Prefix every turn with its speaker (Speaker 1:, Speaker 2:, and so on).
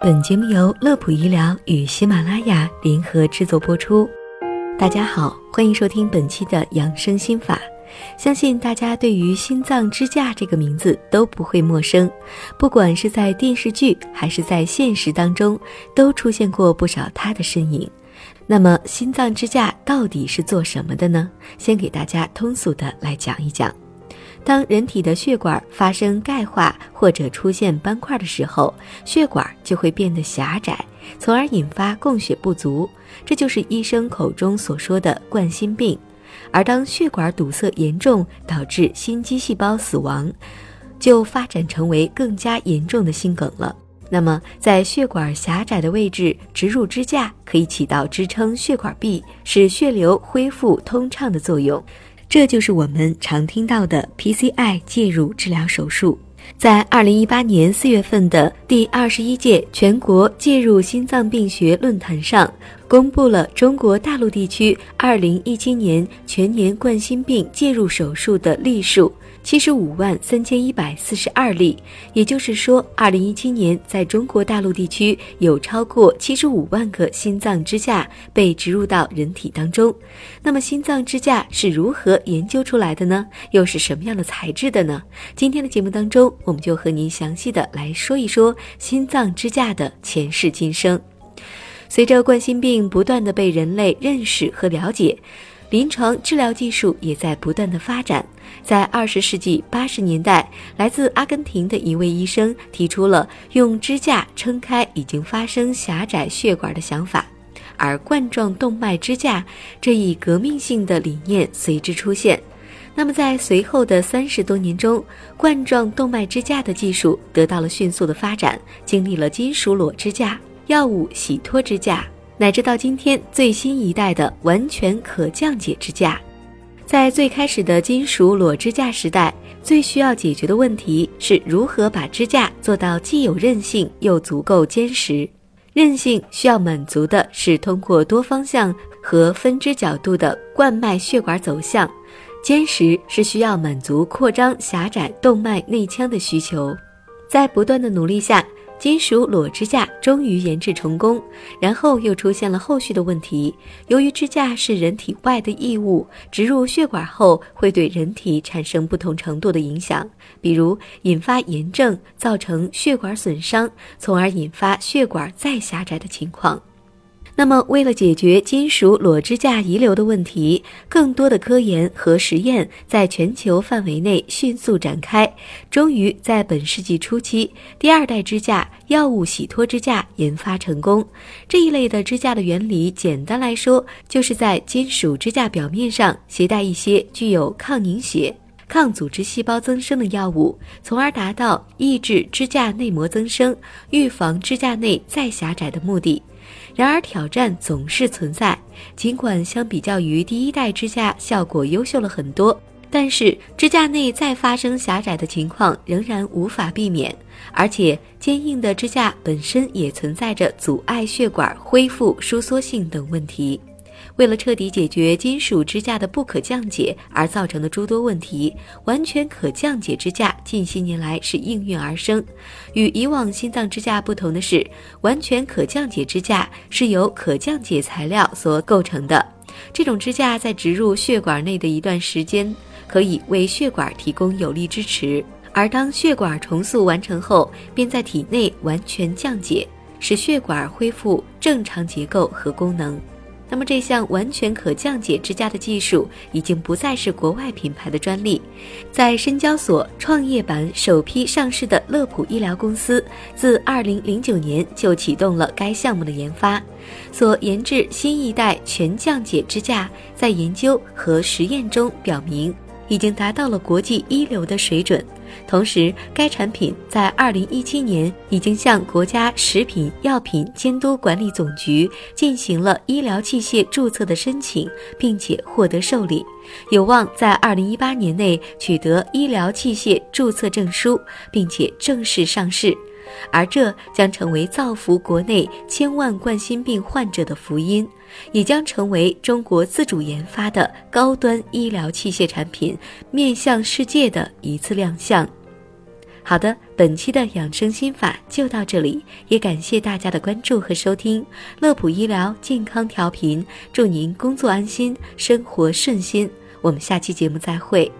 Speaker 1: 本节目由乐普医疗与喜马拉雅联合制作播出。大家好，欢迎收听本期的养生心法。相信大家对于心脏支架这个名字都不会陌生，不管是在电视剧还是在现实当中，都出现过不少它的身影。那么，心脏支架到底是做什么的呢？先给大家通俗的来讲一讲。当人体的血管发生钙化或者出现斑块的时候，血管就会变得狭窄，从而引发供血不足，这就是医生口中所说的冠心病。而当血管堵塞严重，导致心肌细胞死亡，就发展成为更加严重的心梗了。那么，在血管狭窄的位置植入支架，可以起到支撑血管壁、使血流恢复通畅的作用。这就是我们常听到的 PCI 介入治疗手术。在二零一八年四月份的第二十一届全国介入心脏病学论坛上，公布了中国大陆地区二零一七年全年冠心病介入手术的例数。七十五万三千一百四十二例，也就是说，二零一七年在中国大陆地区有超过七十五万个心脏支架被植入到人体当中。那么，心脏支架是如何研究出来的呢？又是什么样的材质的呢？今天的节目当中，我们就和您详细的来说一说心脏支架的前世今生。随着冠心病不断的被人类认识和了解。临床治疗技术也在不断的发展。在二十世纪八十年代，来自阿根廷的一位医生提出了用支架撑开已经发生狭窄血管的想法，而冠状动脉支架这一革命性的理念随之出现。那么，在随后的三十多年中，冠状动脉支架的技术得到了迅速的发展，经历了金属裸支架、药物洗脱支架。乃至到今天最新一代的完全可降解支架，在最开始的金属裸支架时代，最需要解决的问题是如何把支架做到既有韧性又足够坚实。韧性需要满足的是通过多方向和分支角度的冠脉血管走向，坚实是需要满足扩张狭窄动脉内腔的需求。在不断的努力下。金属裸支架终于研制成功，然后又出现了后续的问题。由于支架是人体外的异物，植入血管后会对人体产生不同程度的影响，比如引发炎症，造成血管损伤，从而引发血管再狭窄的情况。那么，为了解决金属裸支架遗留的问题，更多的科研和实验在全球范围内迅速展开。终于在本世纪初期，第二代支架——药物洗脱支架研发成功。这一类的支架的原理，简单来说，就是在金属支架表面上携带一些具有抗凝血、抗组织细胞增生的药物，从而达到抑制支架内膜增生、预防支架内再狭窄的目的。然而挑战总是存在，尽管相比较于第一代支架效果优秀了很多，但是支架内再发生狭窄的情况仍然无法避免，而且坚硬的支架本身也存在着阻碍血管恢复收缩性等问题。为了彻底解决金属支架的不可降解而造成的诸多问题，完全可降解支架近些年来是应运而生。与以往心脏支架不同的是，完全可降解支架是由可降解材料所构成的。这种支架在植入血管内的一段时间，可以为血管提供有力支持，而当血管重塑完成后，便在体内完全降解，使血管恢复正常结构和功能。那么这项完全可降解支架的技术已经不再是国外品牌的专利，在深交所创业板首批上市的乐普医疗公司，自2009年就启动了该项目的研发，所研制新一代全降解支架，在研究和实验中表明，已经达到了国际一流的水准。同时，该产品在二零一七年已经向国家食品药品监督管理总局进行了医疗器械注册的申请，并且获得受理，有望在二零一八年内取得医疗器械注册证书，并且正式上市。而这将成为造福国内千万冠心病患者的福音，也将成为中国自主研发的高端医疗器械产品面向世界的一次亮相。好的。本期的养生心法就到这里，也感谢大家的关注和收听。乐普医疗健康调频，祝您工作安心，生活顺心。我们下期节目再会。